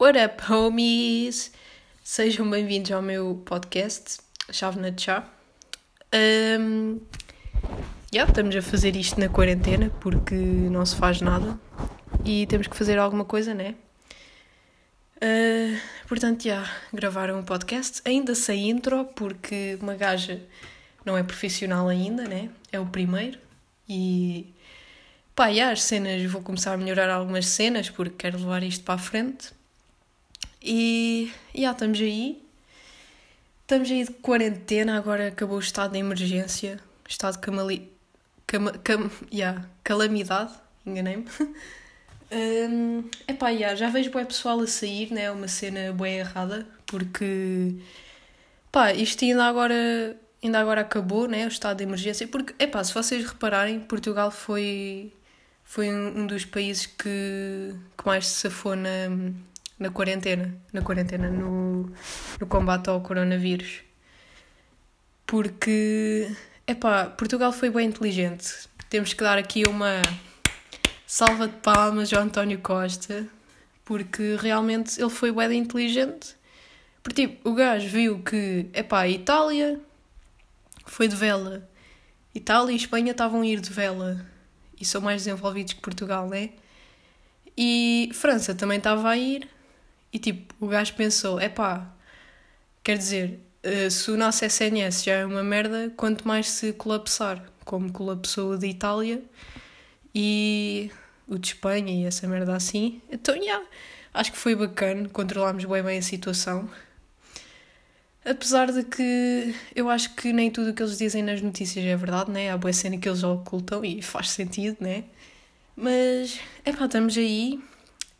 What up, homies? Sejam bem-vindos ao meu podcast, Chávena de Chá. Um, yeah, estamos a fazer isto na quarentena porque não se faz nada e temos que fazer alguma coisa, né? Uh, portanto, já, yeah, gravaram um podcast, ainda sem intro, porque uma gaja não é profissional ainda, né? É o primeiro e pá, yeah, as cenas, vou começar a melhorar algumas cenas porque quero levar isto para a frente. E já estamos aí. Estamos aí de quarentena, agora acabou o estado de emergência, estado de camali... Cam... Cam... Yeah, calamidade, enganei-me. Um, epá, yeah, já vejo bem pessoal a sair, né? Uma cena bem errada, porque pá, isto ainda agora, ainda agora acabou, né? O estado de emergência. Porque, epá, se vocês repararem, Portugal foi, foi um dos países que, que mais se safou na, na quarentena, na quarentena, no, no combate ao coronavírus. Porque, epá, Portugal foi bem inteligente. Temos que dar aqui uma salva de palmas ao António Costa, porque realmente ele foi bem inteligente. Porque, tipo, o gajo viu que, epá, a Itália foi de vela. Itália e Espanha estavam a ir de vela. E são mais desenvolvidos que Portugal, né? E França também estava a ir. E, tipo, o gajo pensou, epá, quer dizer, eh, se o nosso SNS já é uma merda, quanto mais se colapsar, como colapsou o de Itália e o de Espanha e essa merda assim. Então, yeah, acho que foi bacana, controlámos bem bem a situação. Apesar de que eu acho que nem tudo o que eles dizem nas notícias é verdade, né? Há boa cena que eles ocultam e faz sentido, né? Mas, é pá, estamos aí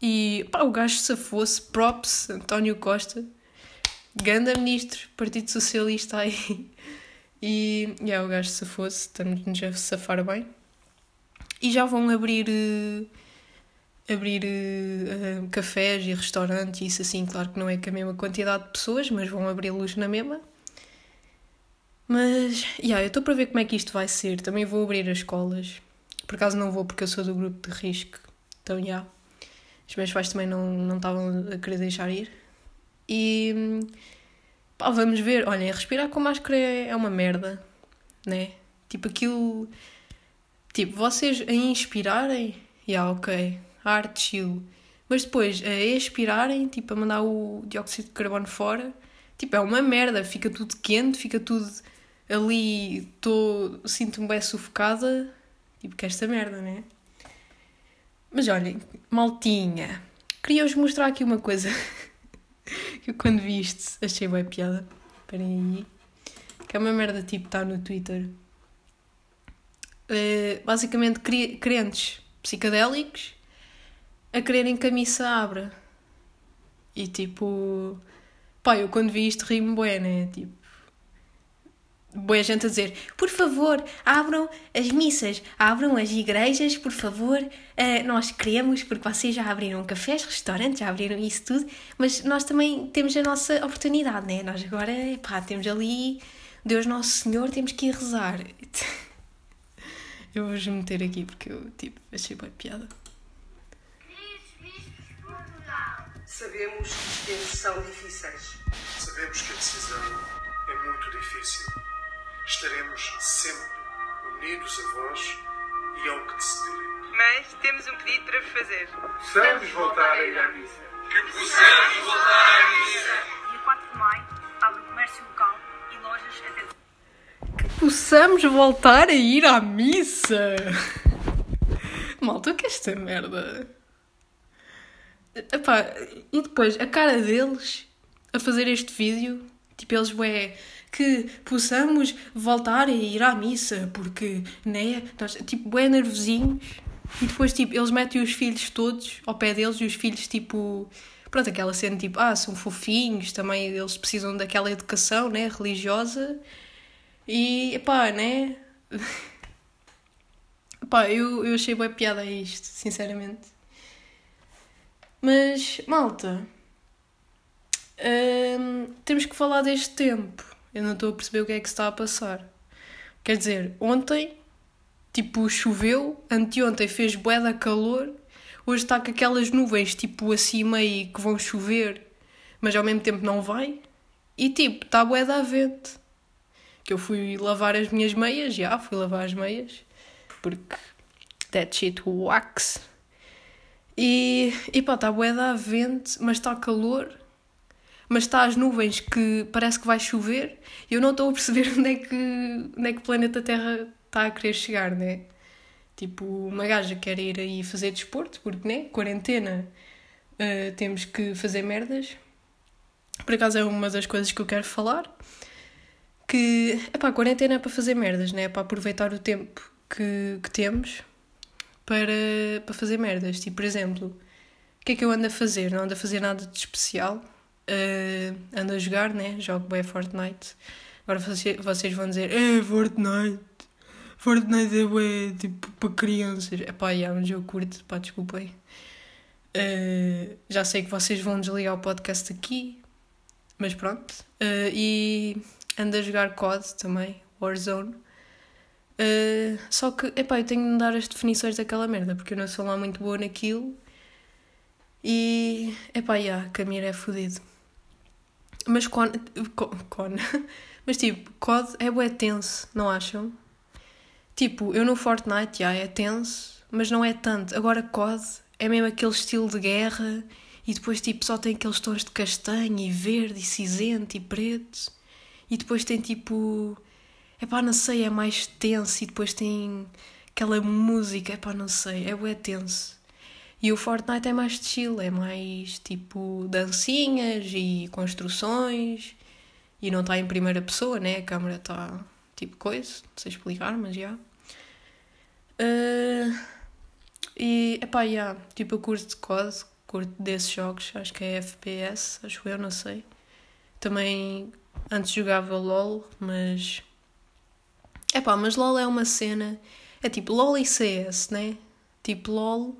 e pá, o gajo se fosse, props, António Costa, ganda ministro, Partido Socialista aí. E, yeah, o gajo se fosse, estamos-nos a safar bem. E já vão abrir uh, abrir uh, cafés e restaurantes, e isso assim, claro que não é com a mesma quantidade de pessoas, mas vão abri-los na mesma. Mas, yeah, eu estou para ver como é que isto vai ser. Também vou abrir as escolas. Por acaso não vou porque eu sou do grupo de risco. Então, já. Yeah. Os meus pais também não, não estavam a querer deixar ir. E pá, vamos ver. Olhem, respirar com máscara é, é uma merda, né? Tipo aquilo Tipo, vocês a inspirarem, já, yeah, ok, arte, chill. Mas depois a expirarem, tipo, a mandar o dióxido de carbono fora, tipo, é uma merda, fica tudo quente, fica tudo ali, sinto-me bem sufocada, tipo, que esta merda, né? Mas olhem, maltinha, queria-vos mostrar aqui uma coisa que eu quando vi isto achei bem piada. Esperem aí. Que é uma merda tipo, está no Twitter. Uh, basicamente crentes psicadélicos a quererem que a missa abra. E tipo, pá, eu quando vi isto ri-me bué, né? Tipo, boa gente a dizer, por favor, abram as missas, abram as igrejas, por favor. Uh, nós queremos, porque vocês já abriram cafés, restaurantes, já abriram isso tudo, mas nós também temos a nossa oportunidade, né? Nós agora, pá, temos ali Deus Nosso Senhor, temos que ir rezar. Eu vou-vos meter aqui porque eu, tipo, achei bem piada. Sabemos que os tempos são difíceis. Sabemos que a decisão é muito difícil. Estaremos sempre unidos a vós e ao que decidirem. Mas temos um pedido para vos fazer. Possamos voltar a ir à missa. Que possamos voltar à missa. Dia 4 de maio, abre o comércio local e lojas até possamos voltar a ir à missa. Malta, o que é esta merda? Epá, e depois a cara deles a fazer este vídeo, tipo, eles, ué, que possamos voltar a ir à missa, porque, né, nós, tipo, bué nervosinhos. E depois, tipo, eles metem os filhos todos ao pé deles e os filhos, tipo, pronto, aquela cena, tipo, ah, são fofinhos, também eles precisam daquela educação, né, religiosa. E, pá, né? pá, eu, eu achei boa piada a isto, sinceramente. Mas, malta, hum, temos que falar deste tempo. Eu não estou a perceber o que é que se está a passar. Quer dizer, ontem, tipo, choveu, anteontem fez bué da calor, Hoje está com aquelas nuvens tipo assim meio que vão chover, mas ao mesmo tempo não vai. E tipo, está bué da vento. Que eu fui lavar as minhas meias, já fui lavar as meias, porque that shit wax. E, e pá, está bué da vento, mas está calor. Mas está as nuvens que parece que vai chover. E eu não estou a perceber onde é que, onde é que o planeta Terra está a querer chegar, né? Tipo, uma gaja quer ir aí fazer desporto, porque, né? Quarentena, uh, temos que fazer merdas. Por acaso é uma das coisas que eu quero falar. Que, epá, quarentena é para fazer merdas, né? É para aproveitar o tempo que, que temos para, para fazer merdas. Tipo, por exemplo, o que é que eu ando a fazer? Não ando a fazer nada de especial. Uh, ando a jogar, né? Jogo bem Fortnite. Agora vocês vão dizer, é Fortnite. Fortnite é bué, tipo, para crianças. É pá, é um jogo curto, pá, desculpem. Uh, já sei que vocês vão desligar o podcast aqui, mas pronto. Uh, e ando a jogar COD também, Warzone. Uh, só que, epá, eu tenho de dar as definições daquela merda, porque eu não sou lá muito boa naquilo. E, epá, já, yeah, Camila é fodido. Mas con, con. Mas tipo, COD é bué tenso, não acham? Tipo, eu no Fortnite, já, é tenso, mas não é tanto. Agora COD é mesmo aquele estilo de guerra e depois tipo só tem aqueles tons de castanho e verde e cinzento e preto. E depois tem tipo é pá, não sei, é mais tenso e depois tem aquela música, é pá, não sei, é bué tenso. E o Fortnite é mais chill, é mais tipo dancinhas e construções e não está em primeira pessoa, né? A câmera está tipo coisa, não sei explicar, mas já. Uh, e epá, yeah, tipo eu curto de COD, curto desses jogos, acho que é FPS, acho eu, não sei. Também antes jogava LOL, mas é pá, mas LOL é uma cena. É tipo LOL e CS, né? Tipo LOL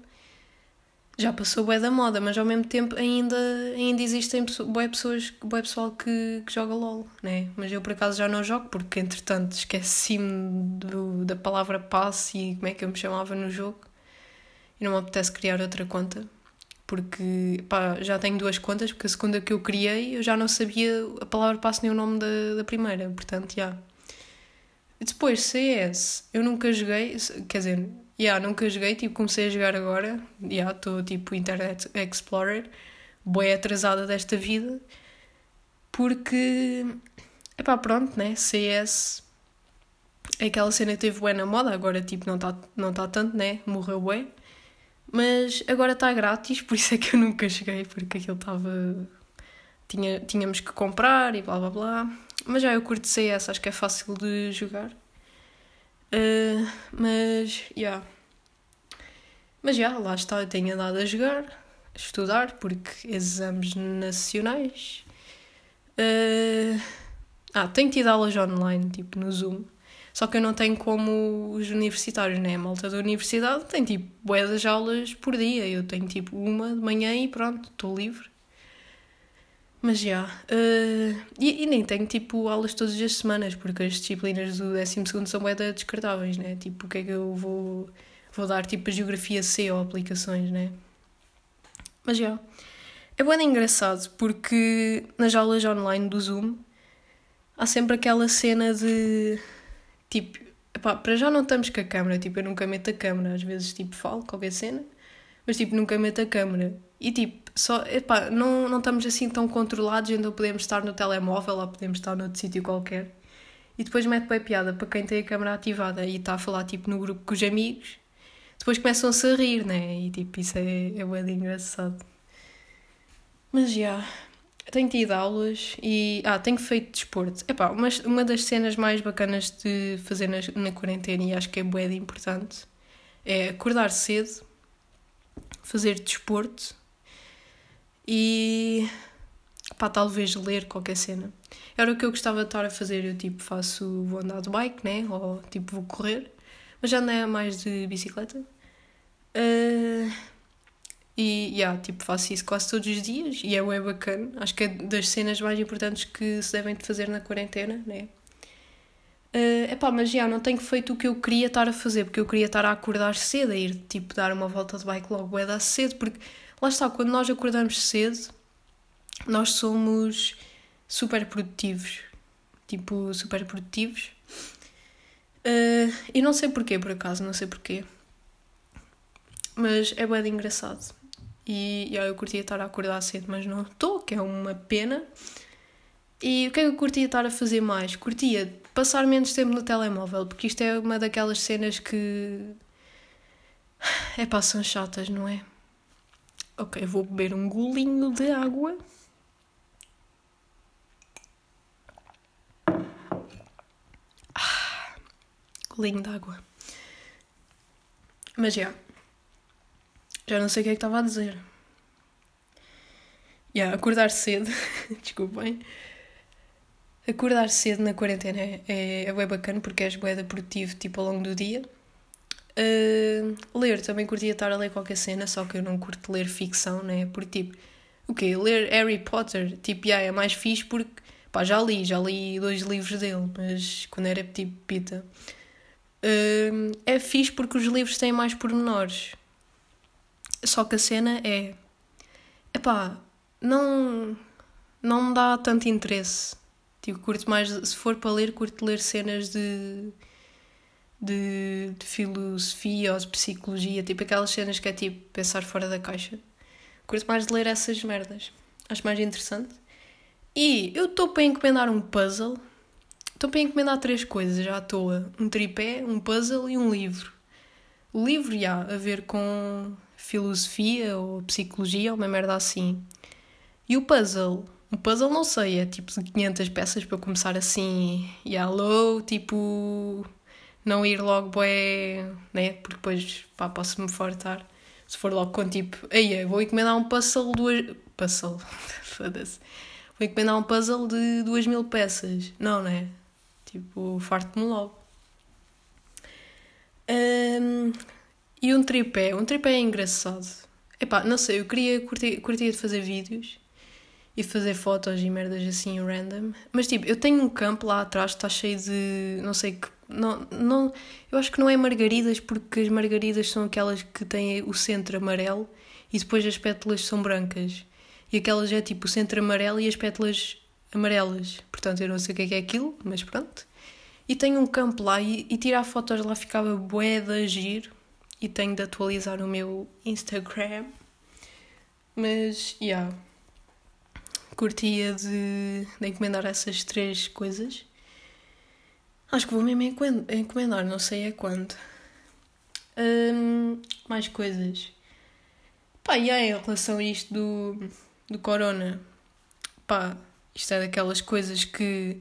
já passou bué da moda, mas ao mesmo tempo ainda, ainda existem bué pessoas, bué pessoal que, que joga LOL, né? Mas eu por acaso já não jogo porque entretanto esqueci-me da palavra passe e como é que eu me chamava no jogo e não me apetece criar outra conta porque pá, já tenho duas contas porque a segunda que eu criei eu já não sabia a palavra passe nem o nome da, da primeira, portanto já. Depois, CS, eu nunca joguei, quer dizer, yeah, nunca joguei, tipo, comecei a jogar agora, já, yeah, estou tipo Internet Explorer, boa atrasada desta vida, porque, epá, pronto, né, CS aquela cena teve bué na moda, agora tipo não está não tá tanto, né, morreu bué, mas agora está grátis, por isso é que eu nunca joguei, porque aquilo estava... Tinha, tínhamos que comprar e blá blá blá. Mas já eu curto CS, acho que é fácil de jogar. Uh, mas, já. Yeah. Mas já, yeah, lá está, eu tenho andado a jogar, a estudar, porque exames nacionais. Uh, ah, tenho tido aulas online, tipo no Zoom. Só que eu não tenho como os universitários, né? A malta da universidade tem tipo bué das aulas por dia. Eu tenho tipo uma de manhã e pronto, estou livre. Mas já. Uh, e, e, nem tenho tipo aulas todas as semanas, porque as disciplinas do 12 são bem descartáveis, né? Tipo, o que é que eu vou, vou dar tipo a geografia C ou aplicações, né? Mas já. É bem engraçado porque nas aulas online do Zoom há sempre aquela cena de tipo, epá, para já não estamos com a câmera, tipo, eu nunca meto a câmera, às vezes tipo falo qualquer cena, mas tipo, nunca meto a câmera. E tipo, só, epá, não, não estamos assim tão controlados, então podemos estar no telemóvel ou podemos estar noutro sítio qualquer. E depois mete bem piada para quem tem a câmera ativada e está a falar tipo no grupo com os amigos. Depois começam-se a rir, né? E tipo, isso é, é bem engraçado. Mas já, yeah, tenho tido aulas e. Ah, tenho feito desporto. Epá, uma, uma das cenas mais bacanas de fazer na, na quarentena e acho que é de importante é acordar cedo, fazer desporto e pá, talvez ler qualquer cena. Era o que eu gostava de estar a fazer. Eu tipo faço, vou andar de bike, né? Ou tipo vou correr, mas já andei mais de bicicleta. Uh, e yeah, tipo, faço isso quase todos os dias e é bem bacana. Acho que é das cenas mais importantes que se devem de fazer na quarentena, né? Uh, epá, mas já não tenho feito o que eu queria estar a fazer, porque eu queria estar a acordar cedo, a ir tipo dar uma volta de bike logo é dar cedo, porque lá está, quando nós acordamos cedo, nós somos super produtivos, tipo, super produtivos. Uh, e não sei porquê, por acaso, não sei porquê. Mas é bem engraçado. E, e eu curtia estar a acordar cedo, mas não estou, que é uma pena. E o que é que eu curtia estar a fazer mais? Curtia passar menos tempo no telemóvel, porque isto é uma daquelas cenas que. É pá, são chatas, não é? Ok, vou beber um golinho de água. Ah, golinho de água. Mas já. Já não sei o que é que estava a dizer. Já, yeah, acordar cedo. Desculpem. Acordar cedo na quarentena é, é, é bem bacana porque és bué produtivo tipo, ao longo do dia. Uh, ler, também curtia estar a ler qualquer cena, só que eu não curto ler ficção, né? Porque tipo, o quê? Ler Harry Potter, tipo, yeah, é mais fixe porque, pá, já li, já li dois livros dele, mas quando era tipo pita. Uh, é fixe porque os livros têm mais pormenores. Só que a cena é. Epá, não. Não me dá tanto interesse. Tipo, curto mais, se for para ler, curto ler cenas de, de, de filosofia ou de psicologia, tipo aquelas cenas que é tipo pensar fora da caixa. Curto mais de ler essas merdas. Acho mais interessante. E eu estou para encomendar um puzzle. Estou para encomendar três coisas já à toa: um tripé, um puzzle e um livro. O livro, já, a ver com filosofia ou psicologia uma merda assim. E o puzzle, um puzzle não sei, é tipo 500 peças para começar assim, e hello, tipo, não ir logo bué, né? Porque depois, pá, posso-me fartar. Se for logo com tipo, aí vou encomendar um puzzle duas... Puzzle, foda-se. Vou encomendar um puzzle de duas mil peças. Não, né? Tipo, farto-me logo. Um, e um tripé. Um tripé é engraçado. Epá, não sei, eu queria, curtir, curtia de fazer vídeos e fazer fotos e merdas assim random. Mas tipo, eu tenho um campo lá atrás que está cheio de. não sei que. Não, não, eu acho que não é margaridas, porque as margaridas são aquelas que têm o centro amarelo e depois as pétalas são brancas. E aquelas é tipo o centro amarelo e as pétalas amarelas. Portanto, eu não sei o que é, é aquilo, mas pronto. E tenho um campo lá e, e tirar fotos lá ficava bué de agir. E tenho de atualizar o meu Instagram. Mas, yeah curtia de, de encomendar essas três coisas. Acho que vou mesmo encomendar, não sei é quando. Um, mais coisas. Pá, e aí, em relação a isto do, do corona, pá, isto é daquelas coisas que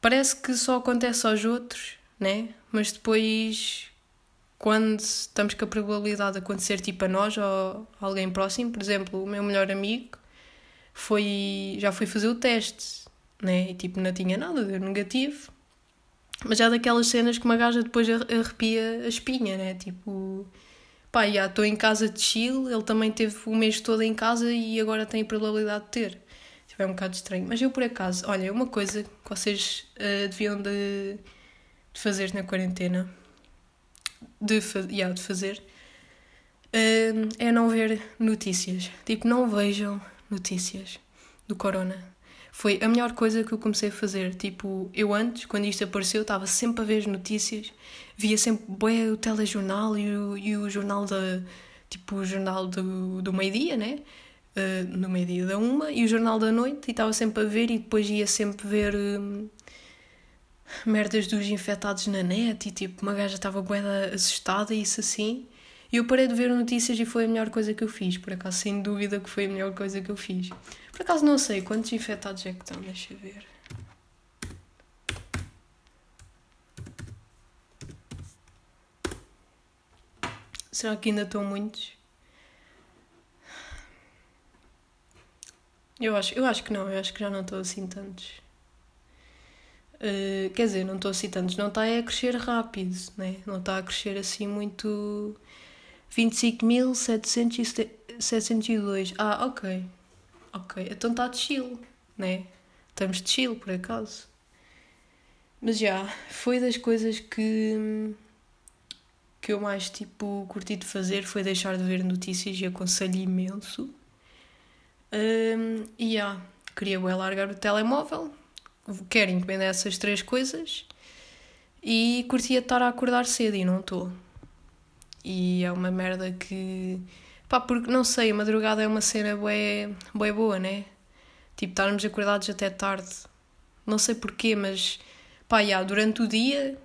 parece que só acontece aos outros, né? Mas depois, quando estamos com a probabilidade de acontecer tipo a nós ou a alguém próximo, por exemplo, o meu melhor amigo, foi, já foi fazer o teste, né? E tipo, não tinha nada, deu negativo. Mas já daquelas cenas que uma gaja depois arrepia a espinha, né? Tipo, pá, já estou em casa de chill, ele também teve o mês todo em casa e agora tem a probabilidade de ter. Tipo, é um bocado estranho. Mas eu, por acaso, olha, uma coisa que vocês uh, deviam de, de, fazer na quarentena, de, yeah, de fazer, uh, é não ver notícias. Tipo, não vejam notícias do corona. Foi a melhor coisa que eu comecei a fazer. Tipo, eu antes, quando isto apareceu, estava sempre a ver as notícias, via sempre o telejornal e o, e o jornal da. Tipo, o jornal do, do meio-dia, né? Uh, no meio-dia da uma, e o jornal da noite, e estava sempre a ver, e depois ia sempre ver. Um, merdas dos infectados na net e tipo, uma gaja estava bem assustada e isso assim. E eu parei de ver notícias e foi a melhor coisa que eu fiz, por acaso, sem dúvida que foi a melhor coisa que eu fiz. Por acaso não sei quantos infectados é que estão, deixa eu ver. Será que ainda estão muitos? Eu acho, eu acho que não, eu acho que já não estou assim tantos. Uh, quer dizer, não estou assim tantos, não está a crescer rápido, né? não está a crescer assim muito 25.702. Ah, ok. Ok. Então está de chill, né? Estamos de chill, por acaso. Mas já, foi das coisas que que eu mais tipo curti de fazer foi deixar de ver notícias e aconselho imenso. Um, e já, queria bem largar o telemóvel, quero encomendar essas três coisas e curtia estar a acordar cedo e não estou. E é uma merda que. pá, porque não sei, a madrugada é uma cena bué, bué boa, né? Tipo, estarmos acordados até tarde. Não sei porquê, mas pá, já, durante o dia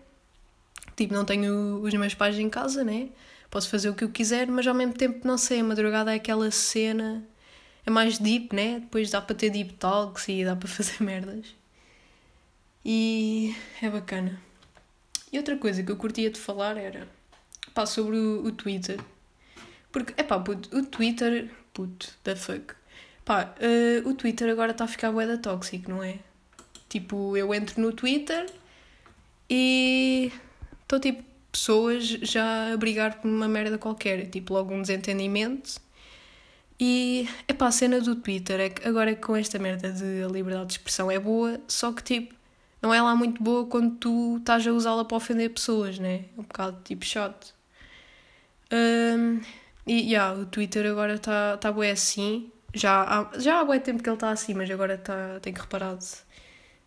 Tipo, não tenho os meus pais em casa, né? Posso fazer o que eu quiser, mas ao mesmo tempo, não sei, a madrugada é aquela cena. É mais deep, né? Depois dá para ter deep talks e dá para fazer merdas. E é bacana. E outra coisa que eu curtia de falar era pá, sobre o, o Twitter. Porque, é pá, o Twitter. Puto, the fuck. Pá, uh, o Twitter agora está a ficar bué da tóxico, não é? Tipo, eu entro no Twitter e Estou tipo pessoas já a brigar por uma merda qualquer, tipo logo um desentendimento. E é pá, a cena do Twitter é que agora com esta merda de liberdade de expressão é boa, só que tipo, não é lá muito boa quando tu estás a usá-la para ofender pessoas, né? É um bocado tipo chato. Um, e yeah, o Twitter agora está tá bué assim. Já há, já há bué tempo que ele está assim, mas agora tá, tenho reparado.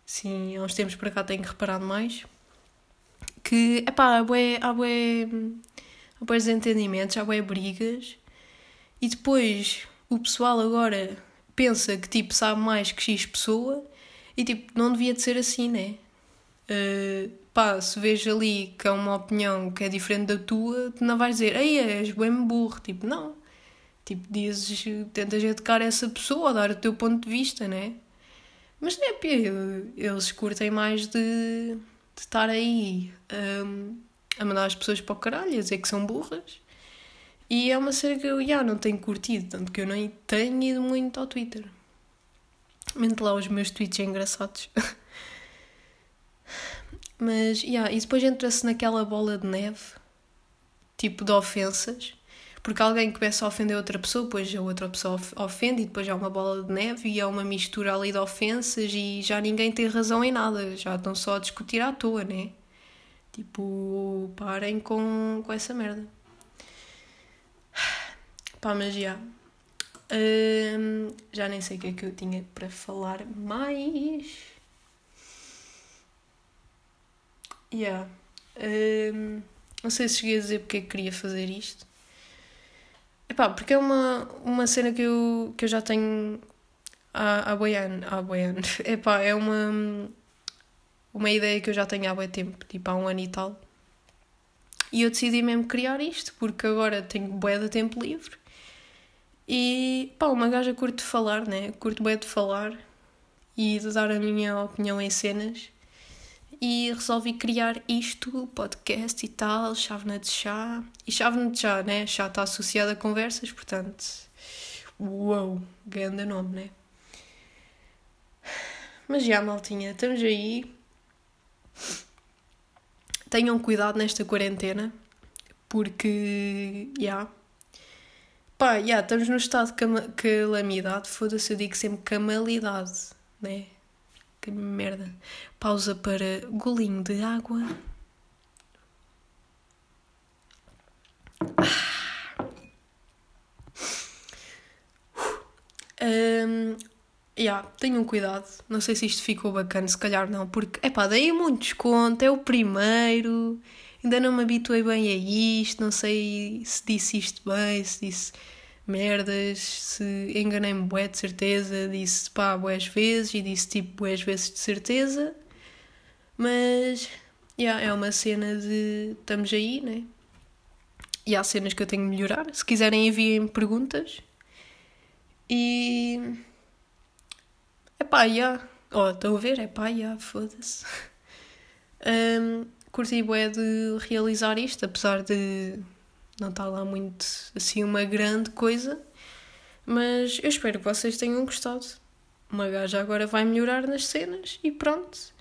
Sim, há uns tempos para cá tenho reparado mais que, epá, há bué, há bué, há bué desentendimentos, há bué brigas, e depois o pessoal agora pensa que, tipo, sabe mais que X pessoa, e, tipo, não devia de ser assim, né? Uh, pá, se vês ali que é uma opinião que é diferente da tua, tu não vais dizer, ei, és bem burro, tipo, não. Tipo, dizes, tentas educar essa pessoa, dar o teu ponto de vista, né? Mas não é eles curtem mais de de estar aí um, a mandar as pessoas para o caralho, a dizer que são burras. E é uma cena que eu já não tenho curtido, tanto que eu nem tenho ido muito ao Twitter. Mente lá os meus tweets engraçados. Mas, yeah, e depois entra-se naquela bola de neve, tipo de ofensas, porque alguém começa a ofender outra pessoa, depois a outra pessoa ofende e depois há uma bola de neve e há uma mistura ali de ofensas e já ninguém tem razão em nada, já estão só a discutir à toa, né? Tipo, parem com, com essa merda. Pá, mas já. Hum, já nem sei o que é que eu tinha para falar mais. Yeah. Hum, não sei se cheguei a dizer porque é que queria fazer isto. Epá, porque é uma, uma cena que eu, que eu já tenho há, há boi ano. Há boi ano. Epá, é uma, uma ideia que eu já tenho há boi tempo, tipo há um ano e tal. E eu decidi mesmo criar isto, porque agora tenho bué de tempo livre. E pá, uma gaja curto de falar, né? Curto bué de falar e de dar a minha opinião em cenas e resolvi criar isto, podcast e tal, chávena de chá. E chávena de chá, né? Chá está associado a conversas, portanto. Uou, grande nome, né? Mas já, maltinha, estamos aí. Tenham cuidado nesta quarentena, porque. Já. Yeah. Pá, já, yeah, estamos no estado de calamidade. Foda-se, eu digo sempre camalidade, né? Que merda. Pausa para golinho de água. Um, yeah, tenham cuidado. Não sei se isto ficou bacana, se calhar não, porque é pá, dei muito desconto, é o primeiro, ainda não me habituei bem a isto, não sei se disse isto bem, se disse merdas, se enganei-me bué de certeza, disse pá bués vezes e disse tipo bués vezes de certeza, mas yeah, é uma cena de estamos aí, né? E há cenas que eu tenho de melhorar. Se quiserem enviem perguntas. E. Epá, já. Yeah. Oh, estão a ver? Epá, já, yeah, foda-se. Um, curti bué de realizar isto, apesar de não está lá muito assim uma grande coisa, mas eu espero que vocês tenham gostado. Uma gaja agora vai melhorar nas cenas e pronto.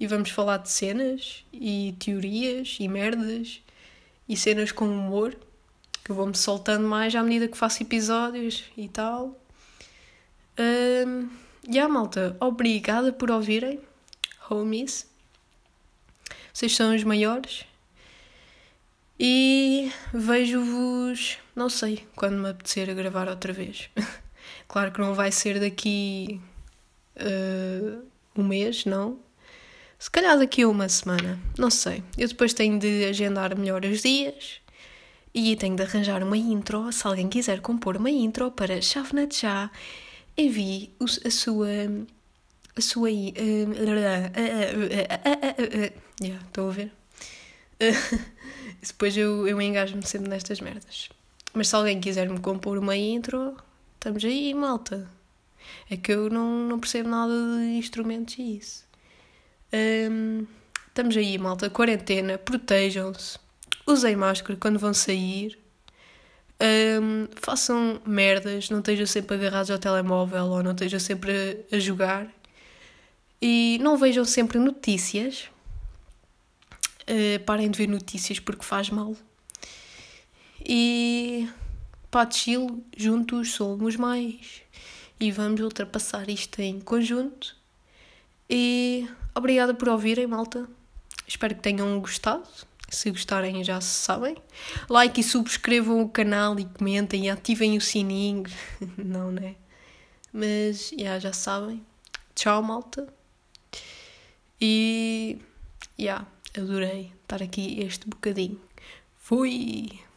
E vamos falar de cenas e teorias e merdas e cenas com humor que eu vou-me soltando mais à medida que faço episódios e tal. Um, e yeah, malta, obrigada por ouvirem, homies. vocês são os maiores. E vejo-vos, não sei, quando me apetecer a gravar outra vez. claro que não vai ser daqui uh, um mês, não. Se calhar daqui a uma semana, não sei. Eu depois tenho de agendar melhor os dias e tenho de arranjar uma intro. Se alguém quiser compor uma intro para Chave Já, envie a sua. A sua. Estou a ver? Depois eu, eu engajo-me sempre nestas merdas. Mas se alguém quiser me compor uma intro, estamos aí, malta. É que eu não, não percebo nada de instrumentos e isso. Um, estamos aí, malta. Quarentena, protejam-se. Usem máscara quando vão sair. Um, façam merdas, não estejam sempre agarrados ao telemóvel ou não estejam sempre a, a jogar. E não vejam sempre notícias Uh, parem de ver notícias porque faz mal. E pá, chill, juntos somos mais. E vamos ultrapassar isto em conjunto. E obrigada por ouvirem, malta. Espero que tenham gostado. Se gostarem, já se sabem. Like e subscrevam o canal e comentem e ativem o sininho. Não, né? Mas yeah, já sabem. Tchau, malta. E. Yeah adorei estar aqui este bocadinho. Fui!